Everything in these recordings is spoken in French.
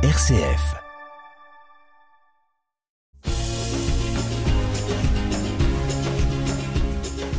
RCF.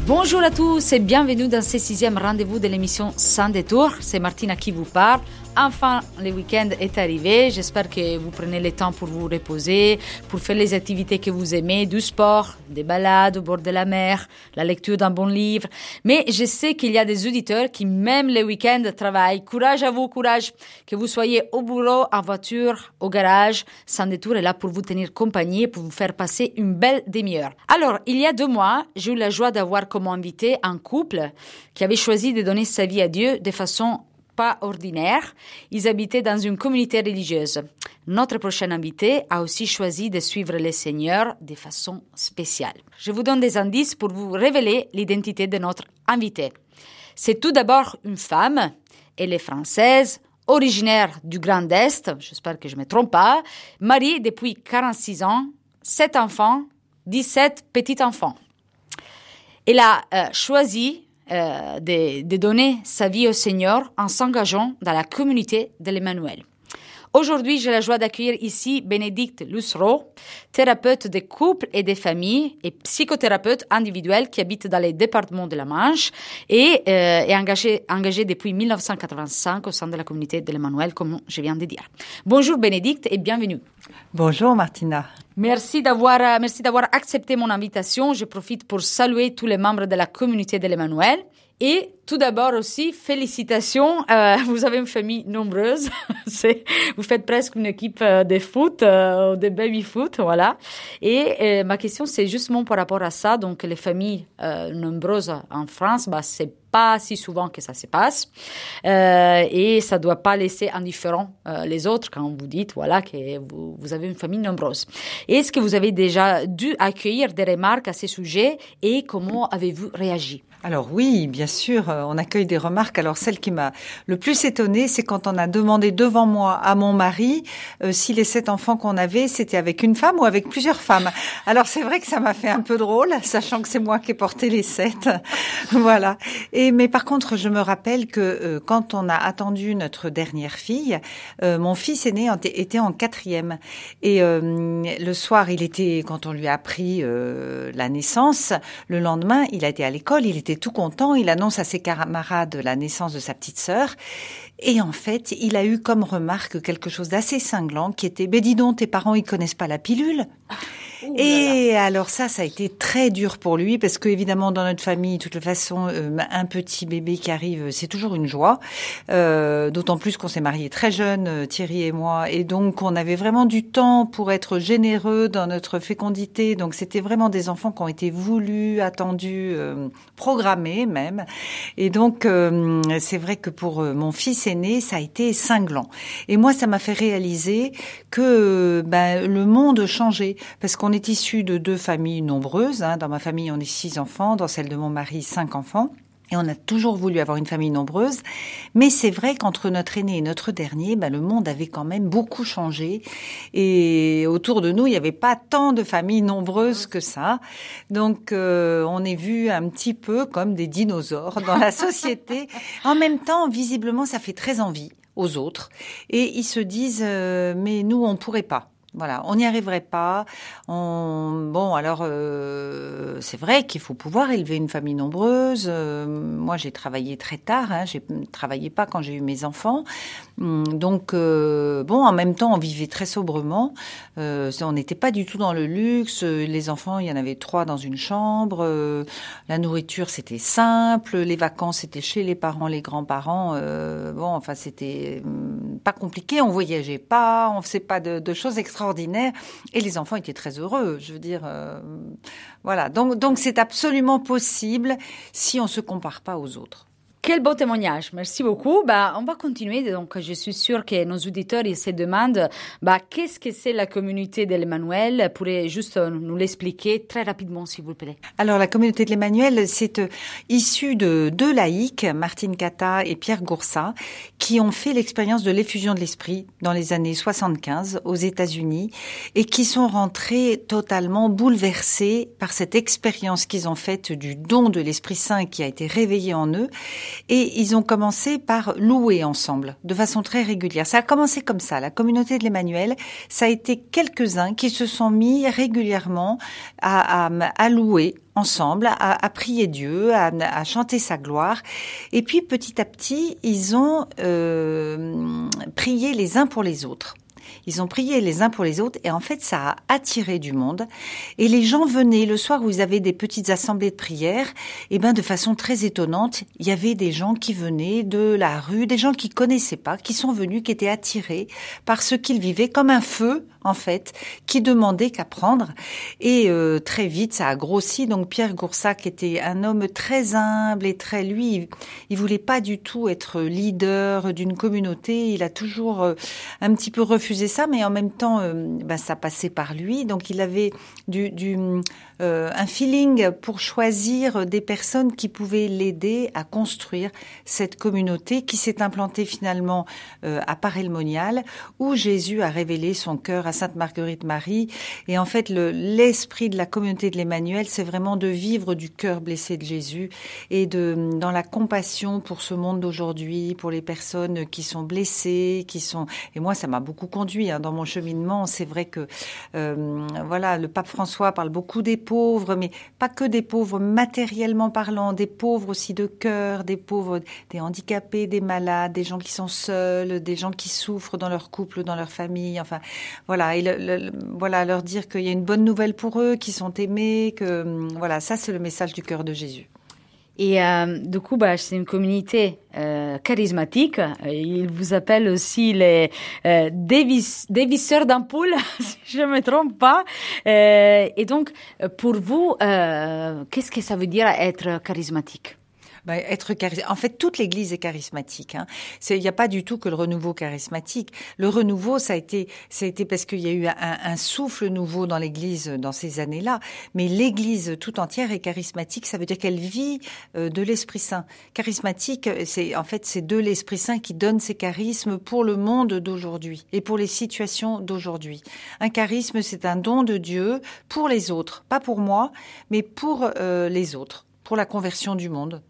Bonjour à tous et bienvenue dans ce sixième rendez-vous de l'émission Sans détour. C'est Martina qui vous parle. Enfin, le week-end est arrivé. J'espère que vous prenez le temps pour vous reposer, pour faire les activités que vous aimez, du sport, des balades au bord de la mer, la lecture d'un bon livre. Mais je sais qu'il y a des auditeurs qui, même le week-end, travaillent. Courage à vous, courage. Que vous soyez au bureau, en voiture, au garage, Sans détour est là pour vous tenir compagnie et pour vous faire passer une belle demi-heure. Alors, il y a deux mois, j'ai eu la joie d'avoir comme invité un couple qui avait choisi de donner sa vie à Dieu de façon pas ordinaire. Ils habitaient dans une communauté religieuse. Notre prochain invité a aussi choisi de suivre le Seigneur de façon spéciale. Je vous donne des indices pour vous révéler l'identité de notre invité. C'est tout d'abord une femme. Elle est française, originaire du Grand Est, j'espère que je ne me trompe pas, mariée depuis 46 ans, 7 enfants, 17 petits-enfants. Elle a euh, choisi euh, de, de, donner sa vie au Seigneur en s'engageant dans la communauté de l'Emmanuel. Aujourd'hui, j'ai la joie d'accueillir ici Bénédicte Lussereau, thérapeute des couples et des familles et psychothérapeute individuel qui habite dans les départements de la Manche et euh, est engagée engagé depuis 1985 au sein de la communauté de l'Emmanuel, comme je viens de dire. Bonjour Bénédicte et bienvenue. Bonjour Martina. Merci d'avoir, euh, merci d'avoir accepté mon invitation. Je profite pour saluer tous les membres de la communauté de l'Emmanuel. Et tout d'abord aussi, félicitations. Euh, vous avez une famille nombreuse. vous faites presque une équipe euh, de foot, euh, de baby foot, voilà. Et euh, ma question, c'est justement par rapport à ça. Donc, les familles euh, nombreuses en France, bah, c'est pas si souvent que ça se passe. Euh, et ça doit pas laisser indifférent euh, les autres quand vous dites, voilà, que vous, vous avez une famille nombreuse. Est-ce que vous avez déjà dû accueillir des remarques à ce sujet et comment avez-vous réagi? Alors oui, bien sûr, on accueille des remarques. Alors celle qui m'a le plus étonnée, c'est quand on a demandé devant moi à mon mari euh, si les sept enfants qu'on avait, c'était avec une femme ou avec plusieurs femmes. Alors c'est vrai que ça m'a fait un peu drôle, sachant que c'est moi qui ai porté les sept. voilà. Et mais par contre, je me rappelle que euh, quand on a attendu notre dernière fille, euh, mon fils aîné était en quatrième. Et euh, le soir, il était quand on lui a appris la naissance. Le lendemain, il a été à l'école, il était tout content. Il annonce à ses camarades la naissance de sa petite sœur. Et en fait, il a eu comme remarque quelque chose d'assez cinglant qui était, ben dis donc, tes parents, ils connaissent pas la pilule. Et alors ça, ça a été très dur pour lui parce que évidemment dans notre famille, de toute façon, euh, un petit bébé qui arrive, c'est toujours une joie. Euh, D'autant plus qu'on s'est mariés très jeunes, euh, Thierry et moi, et donc on avait vraiment du temps pour être généreux dans notre fécondité. Donc c'était vraiment des enfants qui ont été voulus, attendus, euh, programmés même. Et donc euh, c'est vrai que pour mon fils aîné, ça a été cinglant. Et moi, ça m'a fait réaliser que ben, le monde changeait parce qu'on est issu de deux familles nombreuses. Hein. Dans ma famille, on est six enfants. Dans celle de mon mari, cinq enfants. Et on a toujours voulu avoir une famille nombreuse. Mais c'est vrai qu'entre notre aîné et notre dernier, ben, le monde avait quand même beaucoup changé. Et autour de nous, il n'y avait pas tant de familles nombreuses que ça. Donc, euh, on est vu un petit peu comme des dinosaures dans la société. En même temps, visiblement, ça fait très envie aux autres. Et ils se disent, euh, mais nous, on pourrait pas. Voilà, on n'y arriverait pas. On... Bon, alors euh, c'est vrai qu'il faut pouvoir élever une famille nombreuse. Euh, moi, j'ai travaillé très tard. Hein, j'ai travaillé pas quand j'ai eu mes enfants. Donc euh, bon, en même temps, on vivait très sobrement. Euh, on n'était pas du tout dans le luxe. Les enfants, il y en avait trois dans une chambre. Euh, la nourriture, c'était simple. Les vacances, c'était chez les parents, les grands-parents. Bon, enfin, c'était pas compliqué. On voyageait pas, on faisait pas de, choses extraordinaires. Et les enfants étaient très heureux. Je veux dire, euh, voilà. Donc, donc c'est absolument possible si on se compare pas aux autres. Quel beau témoignage, merci beaucoup. Bah, on va continuer. Donc, je suis sûre que nos auditeurs se demandent bah, qu'est-ce que c'est la communauté de l'Emmanuel? Pourrait juste nous l'expliquer très rapidement, s'il vous plaît. Alors, la communauté de l'Emmanuel, c'est euh, issu de deux laïcs, Martine Cata et Pierre Goursat, qui ont fait l'expérience de l'effusion de l'esprit dans les années 75 aux États-Unis et qui sont rentrés totalement bouleversés par cette expérience qu'ils ont faite du don de l'Esprit Saint qui a été réveillé en eux Et ils ont commencé par louer ensemble, de façon très régulière. Ça a commencé comme ça. La communauté de l'Emmanuel, ça a été quelques-uns qui se sont mis régulièrement à, à, à louer ensemble, à, à, prier Dieu, à, à, chanter sa gloire. Et puis petit à petit, ils ont euh, prié les uns pour les autres. Ils ont prié les uns pour les autres et en fait ça a attiré du monde. Et les gens venaient le soir où ils avaient des petites assemblées de prière. Et ben de façon très étonnante, il y avait des gens qui venaient de la rue, des gens qui connaissaient pas, qui sont venus, qui étaient attirés par ce qu'ils vivaient comme un feu en fait, qui demandait qu'à prendre. Et euh, très vite, ça a grossi. Donc Pierre Goursac était un homme très humble et très lui, il, voulait pas du tout être leader d'une communauté. Il a toujours euh, un petit peu refusé ça, mais en même temps, bah, ça passait par lui. Donc il avait du, du euh, un feeling pour choisir des personnes qui pouvaient l'aider à construire cette communauté qui s'est implantée finalement euh, à Paray-le-Monial, où Jésus a révélé son cœur à Sainte Marguerite Marie. Et en fait, l'esprit de la communauté de l'Emmanuel, c'est vraiment de vivre du cœur blessé de Jésus et de dans la compassion pour ce monde d'aujourd'hui, pour les personnes qui sont blessées, qui sont. Et moi, ça m'a beaucoup conduit hein, dans mon cheminement. C'est vrai que euh, voilà, le pape François parle beaucoup des pauvres, mais pas que des pauvres matériellement parlant, des pauvres aussi de cœur, des pauvres, des handicapés, des malades, des gens qui sont seuls, des gens qui souffrent dans leur couple, dans leur famille. Enfin, voilà, et voilà, leur dire qu'il y a une bonne nouvelle pour eux, qu'ils sont aimés, que voilà, ça c'est le message du cœur de Jésus. Et euh, du coup, bah, c'est une communauté euh, charismatique. Ils vous appellent aussi les euh, dévis, dévisseurs d'ampoule, si je ne me trompe pas. Euh, et donc, pour vous, euh, qu'est-ce que ça veut dire être charismatique? Bah, être En fait, toute l'Église est charismatique. Hein. Il n'y a pas du tout que le renouveau charismatique. Le renouveau, ça a été, ça a été parce qu'il y a eu un, souffle nouveau dans l'Église dans ces années-là. Mais l'Église tout entière est charismatique. Ça veut dire qu'elle vit euh, de l'Esprit Saint. Charismatique, c'est en fait c'est de l'Esprit Saint qui donne ses charismes pour le monde d'aujourd'hui et pour les situations d'aujourd'hui. Un charisme, c'est un don de Dieu pour les autres, pas pour moi, mais pour euh, les autres, pour la conversion du monde.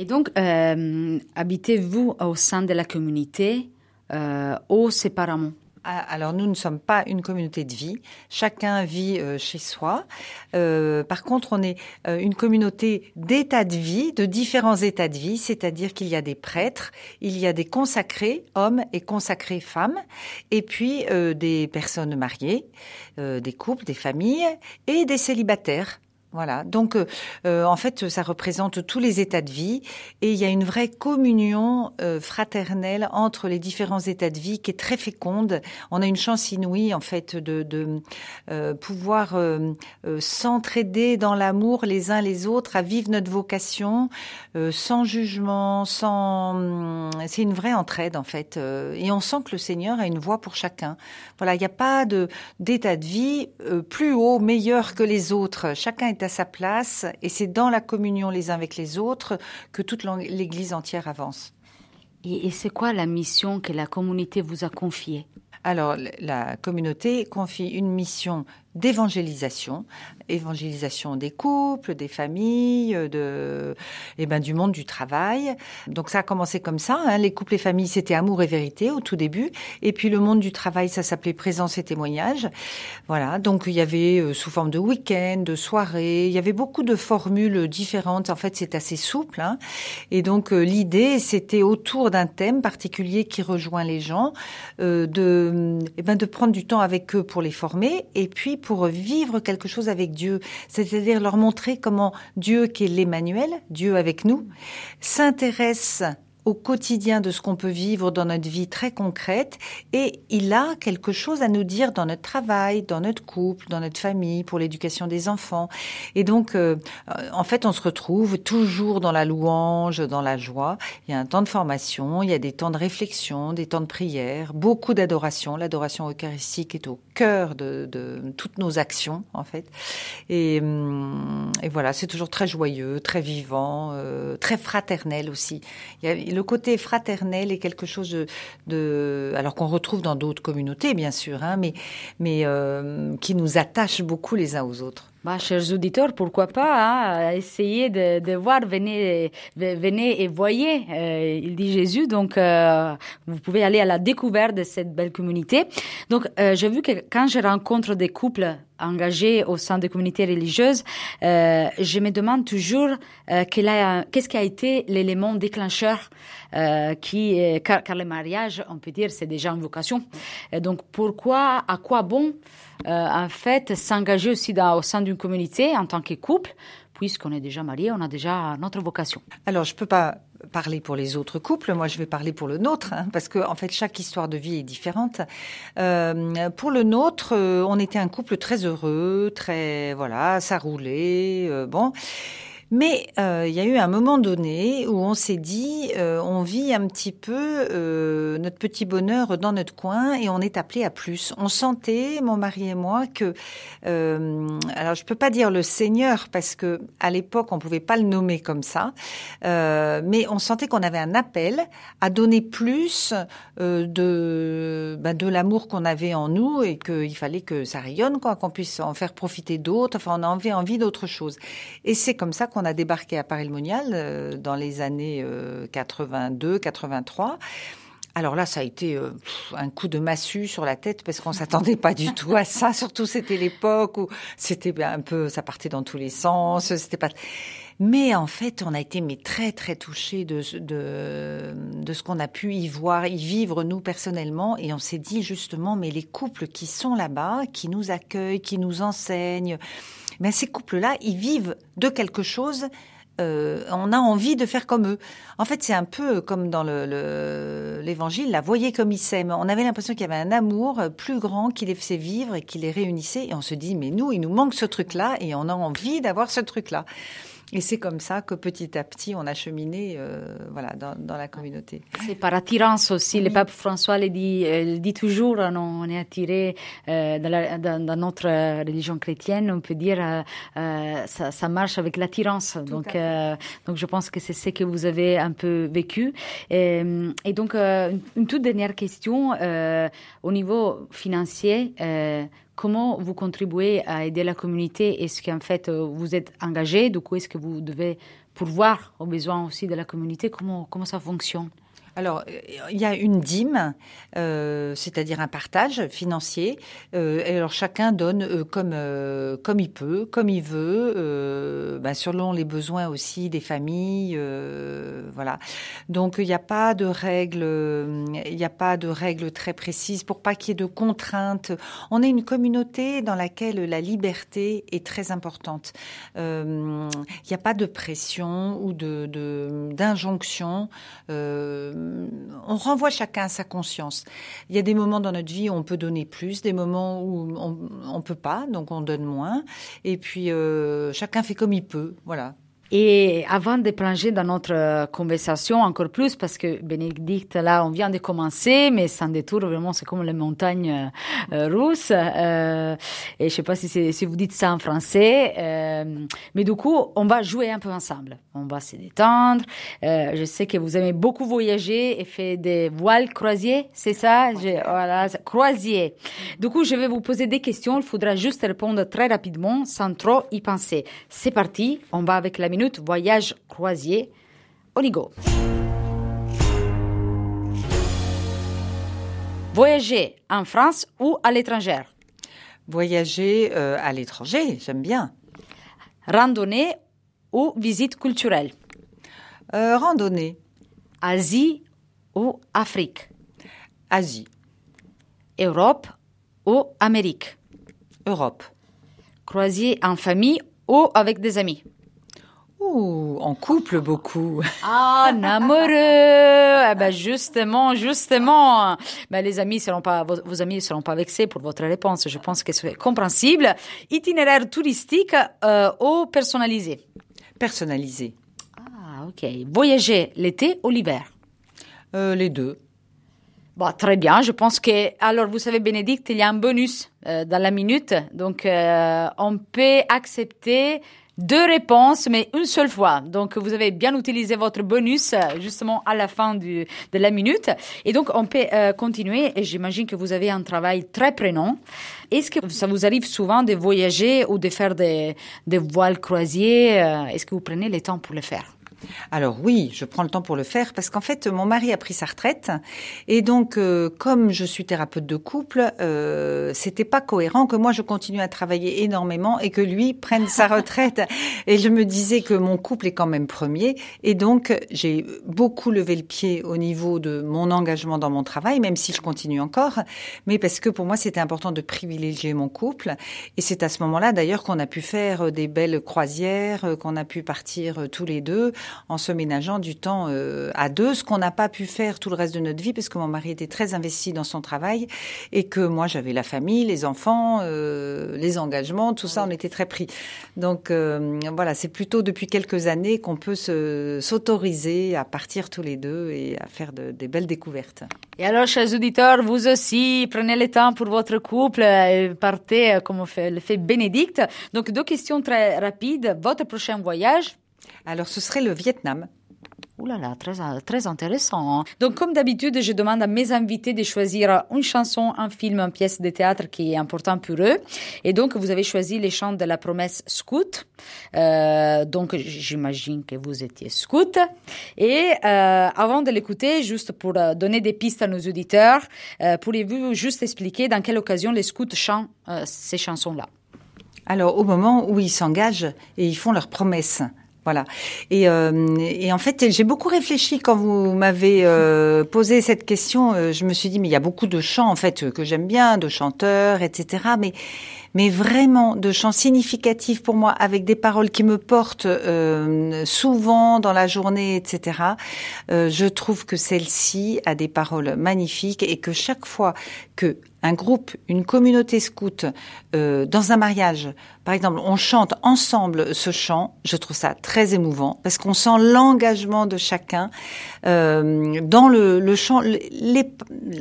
Et donc, euh, habitez-vous au sein de la communauté euh, ou séparément? Ah, alors nous ne sommes pas une communauté de vie, chacun vit euh, chez soi. Par contre, on est une communauté d'états de vie, de différents états de vie, c'est-à-dire qu'il y a des prêtres, il y a des consacrés hommes et consacrés femmes, et puis des personnes mariées, des couples, des familles et des célibataires. Voilà. Donc, euh, euh, en fait, ça représente tous les états de vie et il y a une vraie communion euh, fraternelle entre les différents états de vie qui est très féconde. On a une chance inouïe, en fait, de, de euh, pouvoir euh, s'entraider dans l'amour les uns les autres, à vivre notre vocation sans jugement, sans. Hum, c'est une vraie entraide, en fait. et on sent que le Seigneur a une voix pour chacun. Voilà. Il n'y a pas de d'état de vie plus haut, meilleur que les autres. Chacun est à sa place et c'est dans la communion les uns avec les autres que toute l'Église entière avance. Et, et c'est quoi la mission que la communauté vous a confiée? Alors, la communauté confie une mission d'évangélisation, évangélisation des couples, des familles, de, et eh ben, du monde du travail. Donc ça a commencé comme ça. Hein. Les couples et familles, c'était amour et vérité au tout début. Et puis le monde du travail, ça s'appelait présence et témoignage. Voilà. Donc il y avait euh, sous forme de week-end, de soirée. Il y avait beaucoup de formules différentes. En fait, c'est assez souple. Hein. Et donc euh, l'idée, c'était autour d'un thème particulier qui rejoint les gens, euh, de, et eh ben, de prendre du temps avec eux pour les former. Et puis vivre quelque chose avec Dieu, c'est-à-dire leur montrer comment Dieu, qui est l'Emmanuel, Dieu avec nous, s'intéresse au quotidien de ce qu'on peut vivre dans notre vie très concrète et il a quelque chose à nous dire dans notre travail, dans notre couple, dans notre famille, pour l'éducation des enfants. Et donc, euh, en fait, on se retrouve toujours dans la louange, dans la joie. Il y a un temps de formation, il y a des temps de réflexion, des temps de prière, beaucoup d'adoration. L'adoration eucharistique est au cœur de, toutes nos actions, en fait. Et, hum, et voilà, c'est toujours très joyeux, très vivant, euh, très fraternel aussi. Il y a, le côté fraternel est quelque chose de, alors qu'on retrouve dans d'autres communautés, bien sûr, hein, mais, mais euh, qui nous attache beaucoup les uns aux autres. Bah, chers auditeurs, pourquoi pas hein, essayer de, de, voir, venez, venez et voyez, euh, il dit Jésus. Donc, euh, vous pouvez aller à la découverte de cette belle communauté. Donc, euh, j'ai vu que quand je rencontre des couples engagés au sein des communautés religieuses, euh, je me demande toujours euh, qu'est-ce qui a été l'élément déclencheur euh, qui, car, car, le mariage, on peut dire, c'est déjà une vocation. Et donc, pourquoi, à quoi bon en fait, s'engager aussi dans, au sein d'une communauté en tant que couple, puisqu'on est déjà marié, on a déjà notre vocation. Alors, je peux pas parler pour les autres couples, moi je vais parler pour le nôtre, hein, parce que en fait chaque histoire de vie est différente. Euh, pour le nôtre, euh, on était un couple très heureux, très voilà, ça roulait, euh, bon. Mais euh, il y a eu un moment donné où on s'est dit, euh, on vit un petit peu euh, notre petit bonheur dans notre coin et on est appelé à plus. On sentait, mon mari et moi, que, alors je peux pas dire le Seigneur parce que à l'époque on pouvait pas le nommer comme ça, mais on sentait qu'on avait un appel à donner plus de ben, de l'amour qu'on avait en nous et qu'il fallait que ça rayonne, quoi, qu'on puisse en faire profiter d'autres. Enfin, on avait envie d'autre chose. Et c'est comme ça qu'on on a débarqué à Paris-le-Monial euh, dans les années 82, euh, 83. Alors là, ça a été euh, un coup de massue sur la tête parce qu'on s'attendait pas du tout à ça. Surtout, c'était l'époque où c'était un peu, ça partait dans tous les sens. C'était pas. Mais en fait, on a été très très touchés de ce qu'on a pu y voir, y vivre nous personnellement, et on s'est dit justement, mais les couples qui sont là-bas, qui nous accueillent, qui nous enseignent, mais ces couples-là, ils vivent de quelque chose. Euh, on a envie de faire comme eux. En fait, c'est un peu comme dans l'évangile, le, la voyez comme ils s'aiment. On avait l'impression qu'il y avait un amour plus grand qui les faisait vivre et qui les réunissait. Et on se dit, mais nous, il nous manque ce truc-là et on a envie d'avoir ce truc-là. Et c'est comme ça que petit à petit, on a cheminé euh, voilà, dans, dans, la communauté. C'est par attirance aussi. Le pape François le dit, euh, le dit toujours, hein, on est attiré euh, dans, la, dans, dans, notre religion chrétienne, on peut dire, euh, euh ça, ça, marche avec l'attirance. Donc, euh, donc je pense que c'est ce que vous avez un peu vécu. Et, et donc, une, toute dernière question, au niveau financier, Comment vous contribuez à aider la communauté? Est-ce qu'en fait euh, vous êtes engagé? Du coup, est-ce que vous devez pourvoir aux besoins aussi de la communauté? Comment, comment ça fonctionne? Alors, il y a une dîme, euh, c'est-à-dire un partage financier. Euh, et alors, chacun donne euh, comme euh, comme il peut, comme il veut, euh, ben, selon les besoins aussi des familles. Euh, voilà. Donc, il n'y a pas de règles, il n'y a pas de règles très précises pour pas qu'il y ait de contraintes. On est une communauté dans laquelle la liberté est très importante. Il n'y a pas de pression ou de d'injonction. On renvoie chacun à sa conscience. Il y a des moments dans notre vie où on peut donner plus, des moments où on ne peut pas, donc on donne moins. Et puis euh, chacun fait comme il peut, voilà. Et avant de plonger dans notre euh, conversation encore plus, parce que Bénédicte, là, on vient de commencer, mais sans détour, vraiment, c'est comme les montagnes euh, russes. Euh, et je sais pas si, si vous dites ça en français, euh, mais du coup, on va jouer un peu ensemble. On va se détendre. Euh, je sais que vous aimez beaucoup voyager et faire des voiles croisiers, c'est ça? Je, Voilà, croisier. Du coup, je vais vous poser des questions. Il faudra juste répondre très rapidement, sans trop y penser. C'est parti. On va avec la voyage croisier. Oligo. Voyager en France ou à l'étranger? Voyager euh, à l'étranger, j'aime bien. Randonnée ou visite culturelle? Euh, Randonnée. Asie ou Afrique? Asie. Europe ou Amérique? Europe. Croisier en famille ou avec des amis? Ouh, en couple beaucoup. Ah, en amoureux. eh ben justement, justement. Ben, les amis seront pas, vos, vos amis ne seront pas vexés pour votre réponse. Je pense que c'est compréhensible. Itinéraire touristique euh, ou personnalisé Personnalisé. Ah, ok. Voyager l'été ou l'hiver? Euh, Les deux. Bon, très bien. Je pense que, alors, vous savez, Bénédicte, il y a un bonus euh, dans la minute. Donc, euh, on peut accepter deux réponses, mais une seule fois. Donc, vous avez bien utilisé votre bonus justement à la fin du, de la minute. Et donc, on peut euh, continuer. Et j'imagine que vous avez un travail très prenant. Est-ce que ça vous arrive souvent de voyager ou de faire des, des voiles croisiers euh, Est-ce que vous prenez le temps pour le faire? Alors oui, je prends le temps pour le faire parce qu'en fait, mon mari a pris sa retraite et donc, euh, comme je suis thérapeute de couple, euh, c'était pas cohérent que moi je continue à travailler énormément et que lui prenne sa retraite. et je me disais que mon couple est quand même premier et donc j'ai beaucoup levé le pied au niveau de mon engagement dans mon travail, même si je continue encore, mais parce que pour moi c'était important de privilégier mon couple et c'est à ce moment-là d'ailleurs qu'on a pu faire des belles croisières, qu'on a pu partir tous les deux en se ménageant du temps euh, à deux, ce qu'on n'a pas pu faire tout le reste de notre vie parce que mon mari était très investi dans son travail et que moi j'avais la famille, les enfants, euh, les engagements, tout ça, on était très pris. Donc euh, voilà, c'est plutôt depuis quelques années qu'on peut s'autoriser à partir tous les deux et à faire des belles découvertes. Et alors, chers auditeurs, vous aussi, prenez le temps pour votre couple et partez comme le fait Bénédicte. Donc, deux questions très rapides. Votre prochain voyage alors ce serait le Vietnam. Ouh là là, très, très intéressant. Hein. Donc, comme d'habitude, je demande à mes invités de choisir une chanson, un film, une pièce de théâtre qui est important pour eux. Et donc, vous avez choisi les chants de la promesse scout. Euh, donc, j'imagine que vous étiez scout. Et euh, avant de l'écouter, juste pour euh, donner des pistes à nos auditeurs, euh, pourriez-vous juste expliquer dans quelle occasion les scouts chantent euh, ces chansons-là? Alors, au moment où ils s'engagent et ils font leurs promesses voilà. Et, euh, et, en fait, j'ai beaucoup réfléchi quand vous m'avez euh, posé cette question. Euh, je me suis dit, mais il y a beaucoup de chants en fait que j'aime bien, de chanteurs, etc. Mais mais vraiment de chants significatifs pour moi, avec des paroles qui me portent souvent dans la journée, etc. Je trouve que celle-ci a des paroles magnifiques et que chaque fois que un groupe, une communauté scout, euh, dans un mariage, par exemple, on chante ensemble ce chant, je trouve ça très émouvant parce qu'on sent l'engagement de chacun euh, dans le, chant. Les,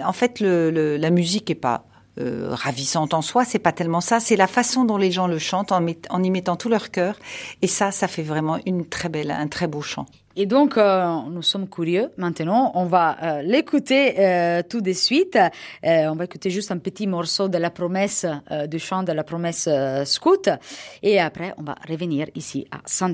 en fait, la musique est pas euh, ravissante en soi, c'est pas tellement ça, c'est la façon dont les gens le chantent en, y mettant tout leur cœur. Et ça, ça fait vraiment une très belle, un très beau chant. Et donc, euh, nous sommes curieux maintenant. On va euh, l'écouter tout de suite. On va écouter juste un petit morceau de la promesse, du chant de la promesse scout. Et après, on va revenir ici à Sans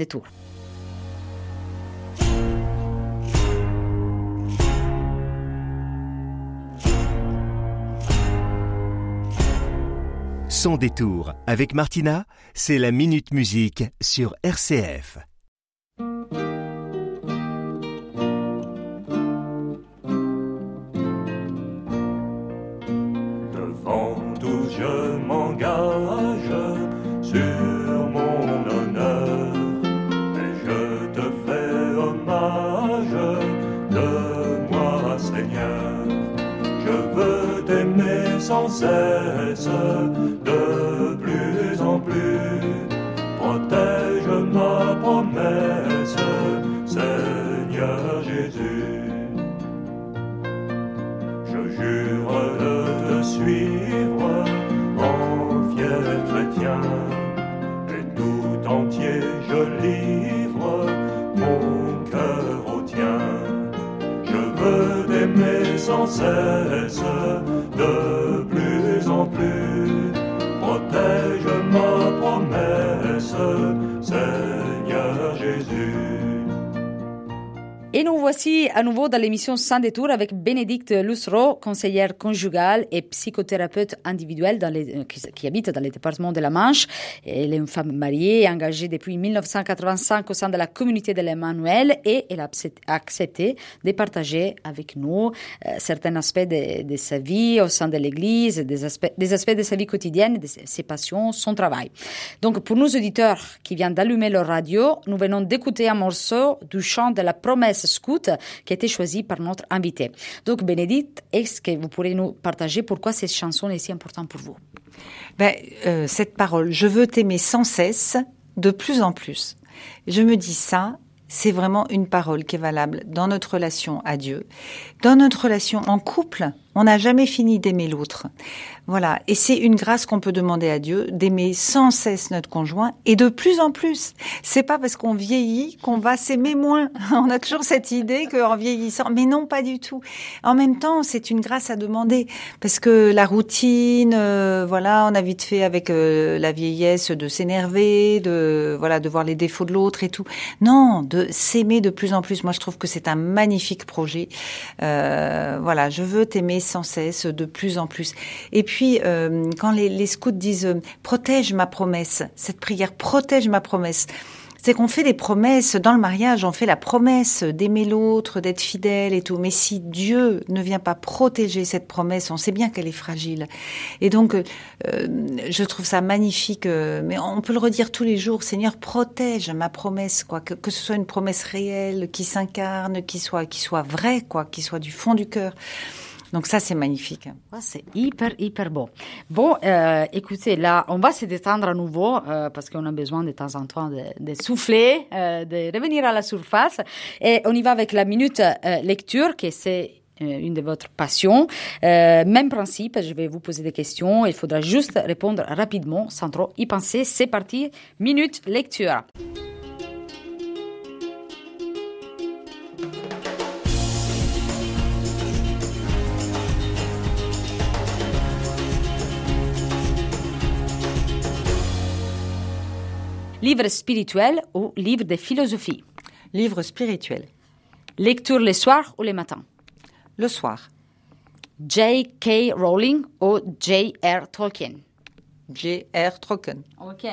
Sans détour avec Martina, c'est la Minute Musique sur RCF. Devant tout je m'engage sur mon honneur et je te fais hommage de moi Seigneur. Je veux t'aimer sans cesse je livre mon cœur au tien. Je veux t'aimer sans cesse, de voici à nouveau dans l'émission Sans détour avec Bénédicte Lussereau, conseillère conjugale et psychothérapeute individuelle les, qui, habite dans le département de la Manche. Elle est une femme mariée, engagée depuis 1985 au sein de la communauté de l'Emmanuel et elle a accepté de partager avec nous euh, certains aspects de, sa vie au sein de l'Église, des aspects, des aspects de sa vie quotidienne, de ses passions, son travail. Donc pour nos auditeurs qui viennent d'allumer leur radio, nous venons d'écouter un morceau du chant de la promesse scout qui a été choisi par notre invité. Donc, Bénédicte, est-ce que vous pourrez nous partager pourquoi cette chanson est si importante pour vous? Ben, euh, Cette parole, je veux t'aimer sans cesse, de plus en plus. Je me dis ça, c'est vraiment une parole qui est valable dans notre relation à Dieu, dans notre relation en couple On n'a jamais fini d'aimer l'autre. Voilà. Et c'est une grâce qu'on peut demander à Dieu, d'aimer sans cesse notre conjoint et de plus en plus. C'est pas parce qu'on vieillit qu'on va s'aimer moins. On a toujours cette idée qu'en vieillissant, mais non, pas du tout. En même temps, c'est une grâce à demander parce que la routine, euh, voilà, on a vite fait avec euh, la vieillesse de s'énerver, de, voilà, de voir les défauts de l'autre et tout. Non, de s'aimer de plus en plus. Moi, je trouve que c'est un magnifique projet. Euh, voilà, je veux t'aimer sans cesse, de plus en plus. Et puis, euh, quand les, scouts disent euh, protège ma promesse, cette prière protège ma promesse. C'est qu'on fait des promesses dans le mariage, on fait la promesse d'aimer l'autre, d'être fidèle et tout. Mais si Dieu ne vient pas protéger cette promesse, on sait bien qu'elle est fragile. Et donc, euh, je trouve ça magnifique. Mais on peut le redire tous les jours. Seigneur, protège ma promesse, quoi. Que, que ce soit une promesse réelle, qui s'incarne, qui soit, qui soit vraie, quoi, qui soit du fond du cœur. Donc ça, c'est magnifique. C'est hyper, hyper beau. Bon, euh, écoutez, là, on va se détendre à nouveau euh, parce qu'on a besoin de temps en temps de, souffler, euh, de revenir à la surface. Et on y va avec la minute lecture, qui c'est une de votre passions. Euh, même principe, je vais vous poser des questions. Il faudra juste répondre rapidement, sans trop y penser. C'est parti, minute lecture. Livre spirituel ou livre de philosophie Livre spirituel. Lecture le soir ou le matin Le soir. J.K. Rowling ou J.R. Tolkien J.R. Tolkien. Ok.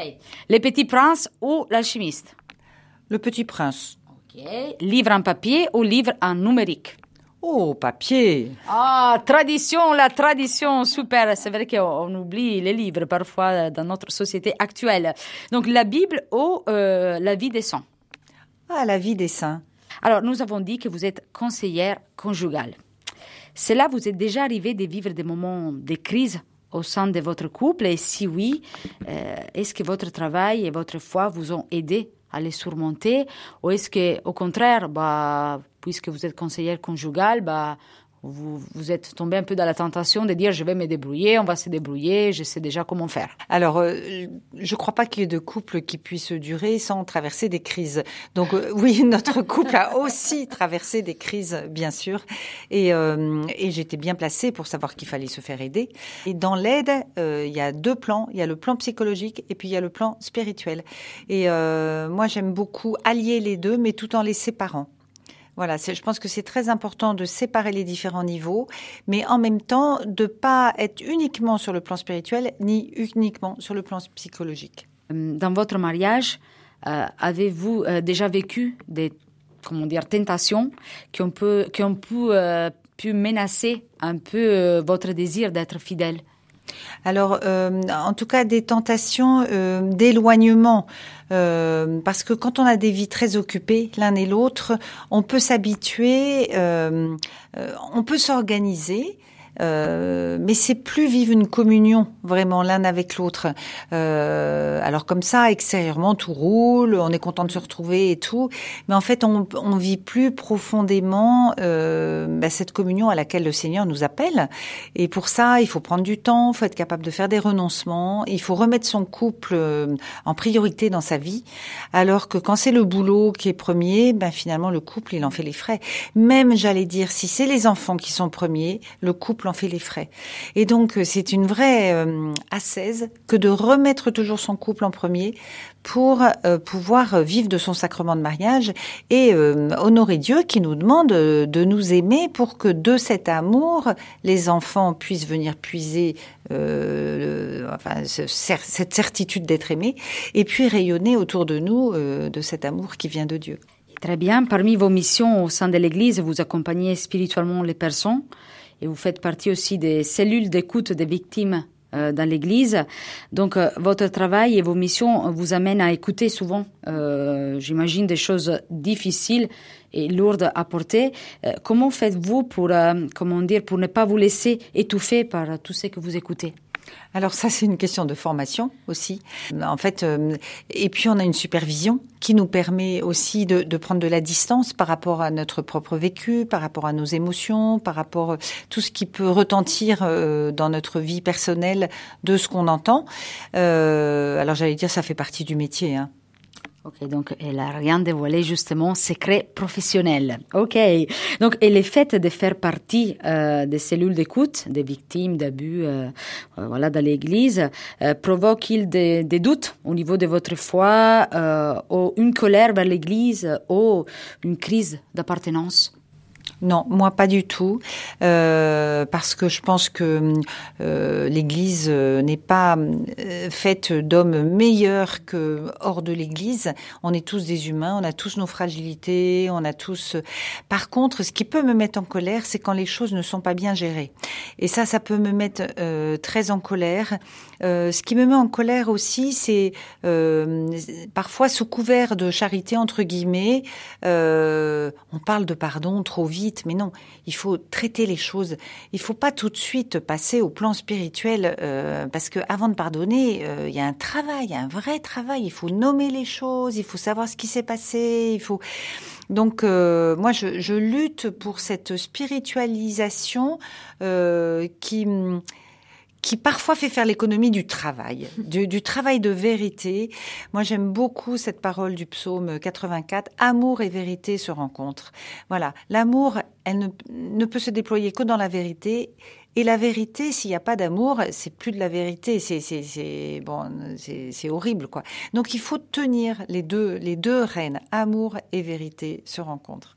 Le Petit Prince ou L'Alchimiste Le Petit Prince. Ok. Livre en papier ou livre en numérique Oh, papier. Ah, tradition, la tradition, super. C'est vrai qu'on oublie les livres parfois dans notre société actuelle. Donc, la Bible ou euh, la vie des saints Ah, la vie des saints. Alors, nous avons dit que vous êtes conseillère conjugale. C'est là vous êtes déjà arrivé de vivre des moments de crise au sein de votre couple? Et si oui, euh, est-ce que votre travail et votre foi vous ont aidé à les surmonter? Ou est-ce que au contraire bah puisque vous êtes conseillère conjugale bah vous, vous êtes tombé un peu dans la tentation de dire je vais me débrouiller, on va se débrouiller, je sais déjà comment faire. Alors, euh, je ne crois pas qu'il y ait de couple qui puisse durer sans traverser des crises. Donc euh, oui, notre couple a aussi traversé des crises, bien sûr, et, euh, et j'étais bien placée pour savoir qu'il fallait se faire aider. Et dans l'aide, euh, il y a deux plans. Il y a le plan psychologique et puis il y a le plan spirituel. Et euh, moi, j'aime beaucoup allier les deux, mais tout en les séparant. Voilà, je pense que c'est très important de séparer les différents niveaux, mais en même temps de pas être uniquement sur le plan spirituel ni uniquement sur le plan psychologique. Dans votre mariage, euh, avez-vous euh, déjà vécu des comment dire tentations qui ont qui ont euh, pu menacer un peu votre désir d'être fidèle? Alors, euh, en tout cas, des tentations euh, d'éloignement, euh, parce que quand on a des vies très occupées, l'un et l'autre, on peut s'habituer, on peut s'organiser. Euh, mais c'est plus vivre une communion vraiment l'un avec l'autre. Euh, alors comme ça, extérieurement, tout roule, on est content de se retrouver et tout, mais en fait, on, on vit plus profondément euh, bah, cette communion à laquelle le Seigneur nous appelle. Et pour ça, il faut prendre du temps, il faut être capable de faire des renoncements, il faut remettre son couple euh, en priorité dans sa vie, alors que quand c'est le boulot qui est premier, ben finalement le couple il en fait les frais. Même j'allais dire, si c'est les enfants qui sont premiers, le couple en fait les frais. Et donc, c'est une vraie euh, assaise que de remettre toujours son couple en premier pour euh, pouvoir vivre de son sacrement de mariage et euh, honorer Dieu qui nous demande de nous aimer pour que de cet amour, les enfants puissent venir puiser euh, cette certitude d'être aimé et puis rayonner autour de nous de cet amour qui vient de Dieu. Très bien. Parmi vos missions au sein de l'Église, vous accompagnez spirituellement les personnes et vous faites partie aussi des cellules d'écoute des victimes euh, dans l'Église. Donc, euh, votre travail et vos missions vous amènent à écouter souvent, euh, j'imagine, des choses difficiles et lourdes à porter. Comment faites-vous pour, comment dire, pour ne pas vous laisser étouffer par tout ce que vous écoutez? Alors ça, c'est une question de formation aussi. En fait, euh, et puis on a une supervision qui nous permet aussi de, prendre de la distance par rapport à notre propre vécu, par rapport à nos émotions, par rapport à tout ce qui peut retentir euh, dans notre vie personnelle de ce qu'on entend. Euh, alors j'allais dire, ça fait partie du métier. Hein. Ok, donc elle a rien dévoilé justement, secret professionnel. Ok, donc et le fait de faire partie euh, des cellules d'écoute des victimes d'abus, euh, euh voilà, dans l'Église, euh, provoque-t-il des, des, doutes au niveau de votre foi, euh, ou une colère vers l'Église, ou une crise d'appartenance? Non, moi pas du tout, euh, parce que je pense que euh, l'Église euh, n'est pas euh, faite d'hommes meilleurs que hors de l'Église. On est tous des humains, on a tous nos fragilités, on a tous. Par contre, ce qui peut me mettre en colère, c'est quand les choses ne sont pas bien gérées. Et ça, ça peut me mettre très en colère. ce qui me met en colère aussi, c'est parfois sous couvert de charité entre guillemets, on parle de pardon trop vite mais non, il faut traiter les choses. Il faut pas tout de suite passer au plan spirituel, euh, parce que avant de pardonner, euh, il y a un travail, un vrai travail. Il faut nommer les choses, il faut savoir ce qui s'est passé, il faut. Donc euh, moi, je, je, lutte pour cette spiritualisation qui qui parfois fait faire l'économie du travail, du, du, travail de vérité. Moi, j'aime beaucoup cette parole du psaume 84. Amour et vérité se rencontrent. Voilà. L'amour, elle ne, ne, peut se déployer que dans la vérité. Et la vérité, s'il n'y a pas d'amour, c'est plus de la vérité. C'est, bon, c'est horrible, quoi. Donc, il faut tenir les deux, les deux rênes. Amour et vérité se rencontrent.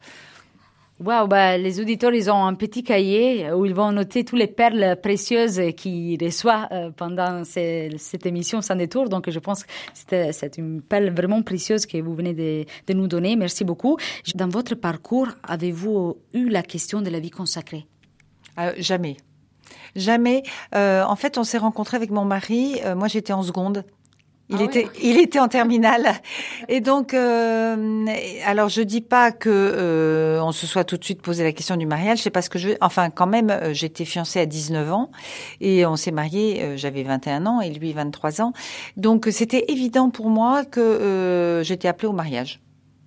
Wow, bah, les auditeurs, ils ont un petit cahier où ils vont noter toutes les perles précieuses qu'ils reçoivent euh, pendant cette émission sans détour. Donc, je pense que c'est une perle vraiment précieuse que vous venez de, nous donner. Merci beaucoup. Dans votre parcours, avez-vous eu la question de la vie consacrée? Euh, Jamais. Jamais. Euh, en fait, on s'est rencontrés avec mon mari. Euh, moi, j'étais en seconde. Il ah était, oui. il était en terminale, et donc, euh, alors je dis pas que euh, on se soit tout de suite posé la question du mariage, c'est parce que je, enfin quand même, euh, j'étais fiancée à 19 ans et on s'est marié, euh, j'avais 21 ans et lui 23 ans, donc c'était évident pour moi que euh, j'étais appelée au mariage,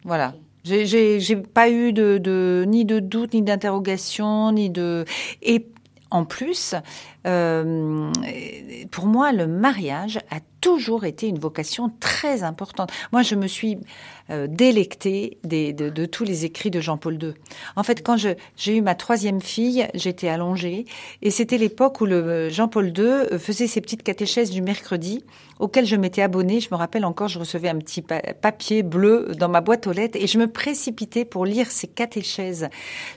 voilà. J'ai pas eu de, de ni de doute, ni d'interrogation, ni de et en plus, euh, pour moi, le mariage a toujours été une vocation très importante. Moi, je me suis euh, délectée de, tous les écrits de Jean-Paul II. En fait, quand j'ai eu ma troisième fille, j'étais allongée et c'était l'époque où le Jean-Paul II faisait ses petites catéchèses du mercredi auxquelles je m'étais abonnée. Je me rappelle encore, je recevais un petit pa papier bleu dans ma boîte aux lettres et je me précipitais pour lire ces catéchèses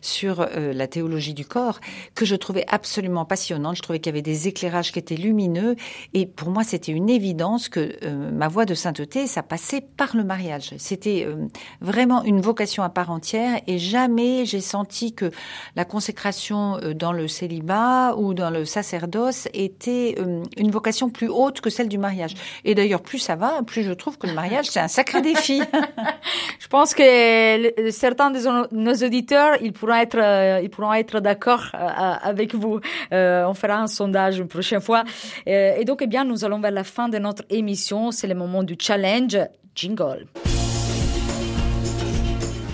sur euh, la théologie du corps que je trouvais absolument passionnante. Je trouvais qu'il y avait des éclairages qui étaient lumineux et pour moi, c'était une évidence que euh, ma voie de sainteté, ça passait par le mariage. C'était euh, vraiment une vocation à part entière et jamais j'ai senti que la consécration euh, dans le célibat ou dans le sacerdoce était une vocation plus haute que celle du mariage. Et d'ailleurs, plus ça va, plus je trouve que le mariage, c'est un sacré défi. je pense que certains de nos auditeurs, ils pourront être, ils pourront être d'accord avec vous. on fera un sondage une prochaine fois. et donc, eh bien, nous allons vers la fin de notre notre émission. C'est le moment du challenge Jingle.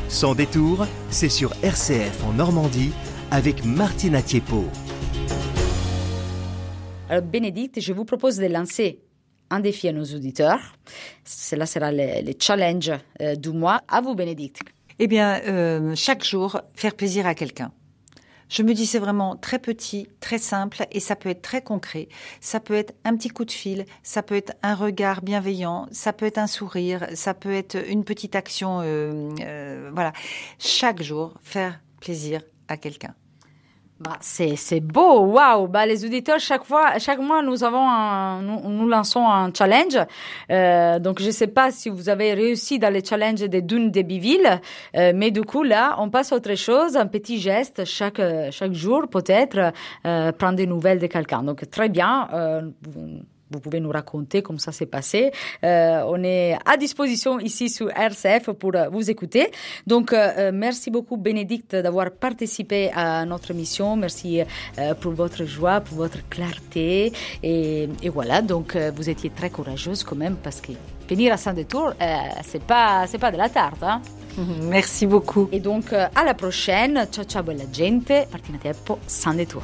Sans détour, c'est sur RCF en Normandie avec Martina Thiepo. Alors, Bénédicte, je vous propose de lancer un défi à nos auditeurs. Cela sera le, le challenge euh, du mois. À vous, Bénédicte. Eh bien, euh, chaque jour, faire plaisir à quelqu'un. Je me dis c'est vraiment très petit, très simple et ça peut être très concret. Ça peut être un petit coup de fil, ça peut être un regard bienveillant, ça peut être un sourire, ça peut être une petite action. Euh, euh, voilà, chaque jour faire plaisir à quelqu'un. Bah, c'est, beau, waouh! Bah, les auditeurs, chaque fois, chaque mois, nous avons un, nous, nous lançons un challenge. Euh, donc, je sais pas si vous avez réussi dans le challenge des dunes de Biville, euh, mais du coup, là, on passe à autre chose, un petit geste chaque, chaque jour, peut-être, euh, prendre des nouvelles de quelqu'un. Donc, très bien. Euh, vous pouvez nous raconter comment ça s'est passé. Euh, on est à disposition ici sur RCF pour euh, vous écouter. Donc, euh, merci beaucoup, Bénédicte, d'avoir participé à notre émission. Merci pour votre joie, pour votre clarté. Et, voilà, donc, vous étiez très courageuse quand même parce que venir à Saint-Détour, c'est pas, c'est pas de la tarte. Hein? Merci beaucoup. Et donc, à la prochaine. Ciao, ciao, bella gente. Martina Teppo, Saint-Détour.